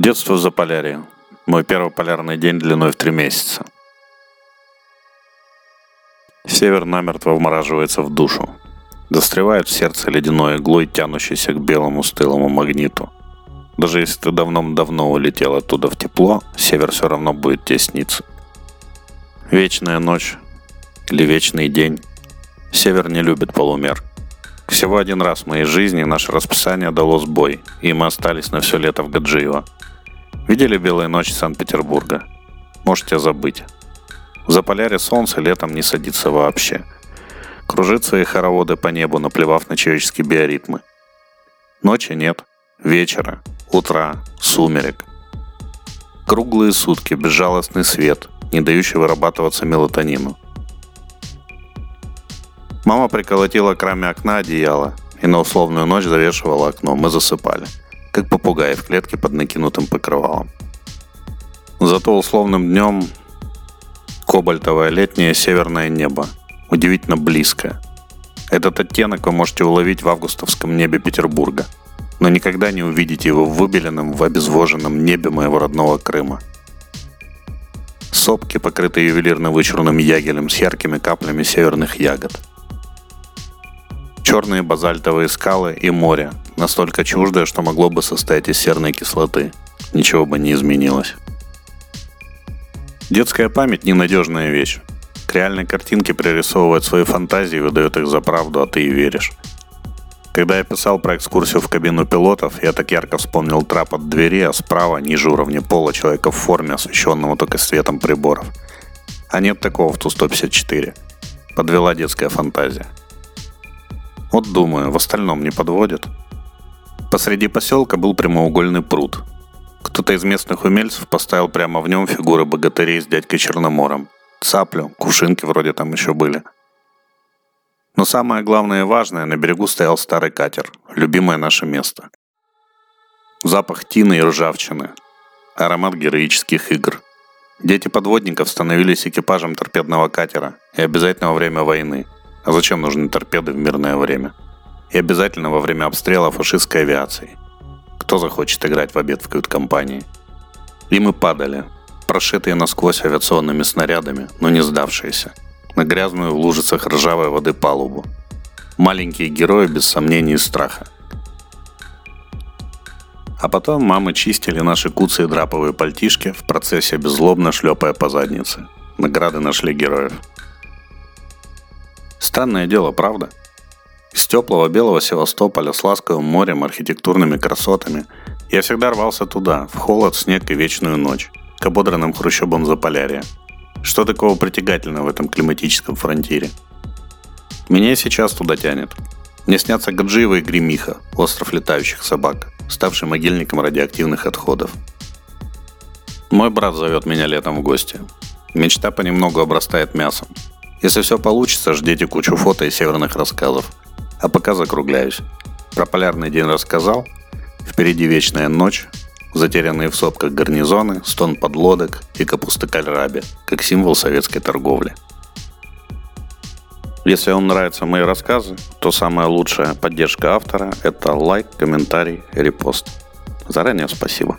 Детство за полярье. Мой первый полярный день длиной в три месяца. Север намертво вмораживается в душу. Застревает в сердце ледяной иглой, тянущейся к белому стылому магниту. Даже если ты давно-давно улетел оттуда в тепло, север все равно будет тесниться. Вечная ночь или вечный день. Север не любит полумер. Всего один раз в моей жизни наше расписание дало сбой, и мы остались на все лето в Гаджиево. Видели белые ночи Санкт-Петербурга? Можете забыть. За поляре солнце летом не садится вообще. Кружит свои хороводы по небу, наплевав на человеческие биоритмы. Ночи нет, вечера, утра, сумерек. Круглые сутки, безжалостный свет, не дающий вырабатываться мелатонину. Мама приколотила к раме окна одеяло и на условную ночь завешивала окно. Мы засыпали, как попугаи в клетке под накинутым покрывалом. Зато условным днем кобальтовое летнее северное небо, удивительно близкое. Этот оттенок вы можете уловить в августовском небе Петербурга, но никогда не увидите его в выбеленном, в обезвоженном небе моего родного Крыма. Сопки, покрытые ювелирно вычурным ягелем с яркими каплями северных ягод – черные базальтовые скалы и море, настолько чуждое, что могло бы состоять из серной кислоты. Ничего бы не изменилось. Детская память – ненадежная вещь. К реальной картинке пририсовывает свои фантазии и выдает их за правду, а ты и веришь. Когда я писал про экскурсию в кабину пилотов, я так ярко вспомнил трап от двери, а справа, ниже уровня пола, человека в форме, освещенного только светом приборов. А нет такого в Ту-154. Подвела детская фантазия. Вот думаю, в остальном не подводит. Посреди поселка был прямоугольный пруд. Кто-то из местных умельцев поставил прямо в нем фигуры богатырей с дядькой Черномором. Цаплю, кувшинки вроде там еще были. Но самое главное и важное, на берегу стоял старый катер, любимое наше место. Запах тины и ржавчины, аромат героических игр. Дети подводников становились экипажем торпедного катера и обязательно во время войны – а зачем нужны торпеды в мирное время? И обязательно во время обстрела фашистской авиации. Кто захочет играть в обед в кают-компании? И мы падали, прошитые насквозь авиационными снарядами, но не сдавшиеся, на грязную в лужицах ржавой воды палубу. Маленькие герои без сомнений и страха. А потом мамы чистили наши куцы и драповые пальтишки в процессе беззлобно шлепая по заднице. Награды нашли героев. Странное дело, правда? Из теплого белого Севастополя с ласковым морем, архитектурными красотами я всегда рвался туда, в холод, снег и вечную ночь, к ободранным хрущобам Заполярья. Что такого притягательного в этом климатическом фронтире? Меня сейчас туда тянет. Мне снятся Гаджиева и Гремиха, остров летающих собак, ставший могильником радиоактивных отходов. Мой брат зовет меня летом в гости. Мечта понемногу обрастает мясом. Если все получится, ждите кучу фото и северных рассказов. А пока закругляюсь. Про полярный день рассказал. Впереди вечная ночь, затерянные в сопках гарнизоны, стон подлодок и капуста кальраби, как символ советской торговли. Если вам нравятся мои рассказы, то самая лучшая поддержка автора – это лайк, комментарий, репост. Заранее спасибо.